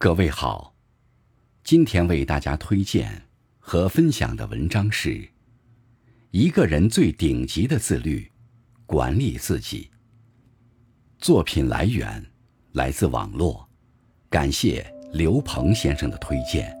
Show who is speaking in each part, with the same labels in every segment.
Speaker 1: 各位好，今天为大家推荐和分享的文章是：一个人最顶级的自律，管理自己。作品来源来自网络，感谢刘鹏先生的推荐。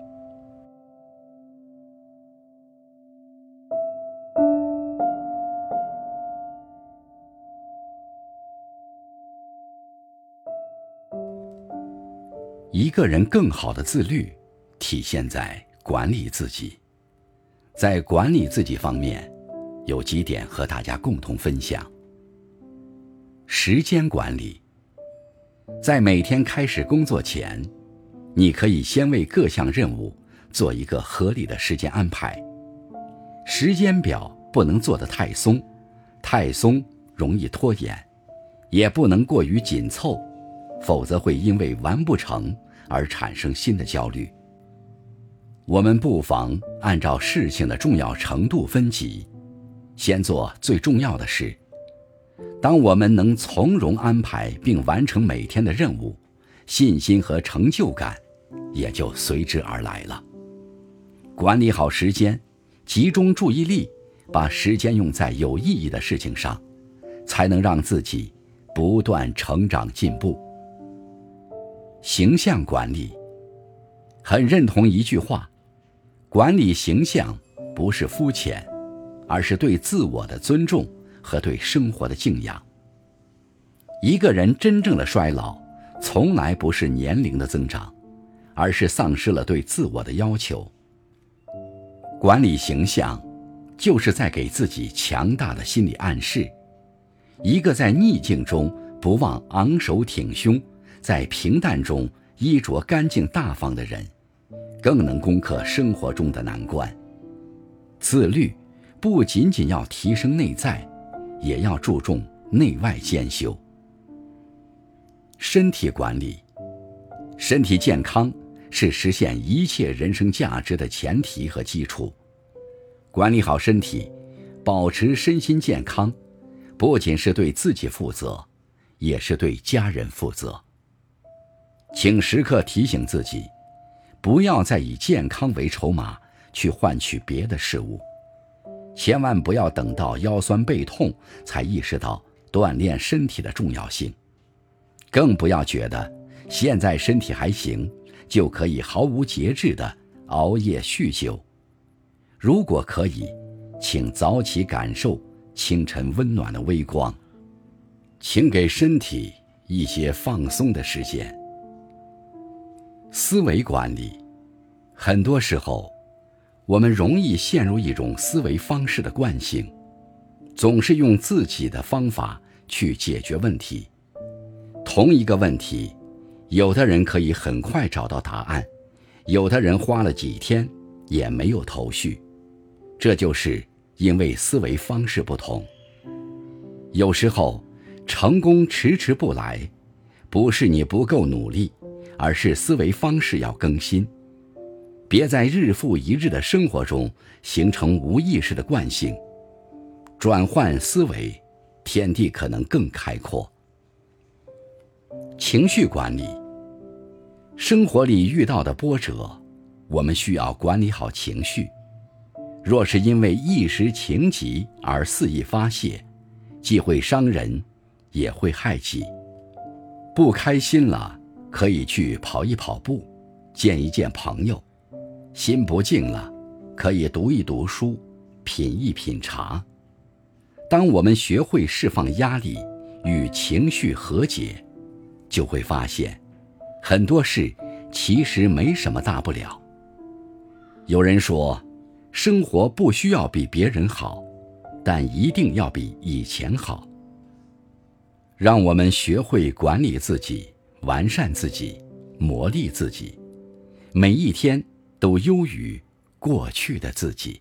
Speaker 1: 一个人更好的自律，体现在管理自己。在管理自己方面，有几点和大家共同分享。时间管理，在每天开始工作前，你可以先为各项任务做一个合理的时间安排。时间表不能做得太松，太松容易拖延；也不能过于紧凑。否则会因为完不成而产生新的焦虑。我们不妨按照事情的重要程度分级，先做最重要的事。当我们能从容安排并完成每天的任务，信心和成就感也就随之而来了。管理好时间，集中注意力，把时间用在有意义的事情上，才能让自己不断成长进步。形象管理，很认同一句话：管理形象不是肤浅，而是对自我的尊重和对生活的敬仰。一个人真正的衰老，从来不是年龄的增长，而是丧失了对自我的要求。管理形象，就是在给自己强大的心理暗示：一个在逆境中不忘昂首挺胸。在平淡中衣着干净大方的人，更能攻克生活中的难关。自律不仅仅要提升内在，也要注重内外兼修。身体管理，身体健康是实现一切人生价值的前提和基础。管理好身体，保持身心健康，不仅是对自己负责，也是对家人负责。请时刻提醒自己，不要再以健康为筹码去换取别的事物，千万不要等到腰酸背痛才意识到锻炼身体的重要性，更不要觉得现在身体还行就可以毫无节制的熬夜酗酒。如果可以，请早起感受清晨温暖的微光，请给身体一些放松的时间。思维管理，很多时候，我们容易陷入一种思维方式的惯性，总是用自己的方法去解决问题。同一个问题，有的人可以很快找到答案，有的人花了几天也没有头绪。这就是因为思维方式不同。有时候，成功迟迟不来，不是你不够努力。而是思维方式要更新，别在日复一日的生活中形成无意识的惯性。转换思维，天地可能更开阔。情绪管理，生活里遇到的波折，我们需要管理好情绪。若是因为一时情急而肆意发泄，既会伤人，也会害己。不开心了。可以去跑一跑步，见一见朋友；心不静了，可以读一读书，品一品茶。当我们学会释放压力，与情绪和解，就会发现，很多事其实没什么大不了。有人说，生活不需要比别人好，但一定要比以前好。让我们学会管理自己。完善自己，磨砺自己，每一天都优于过去的自己。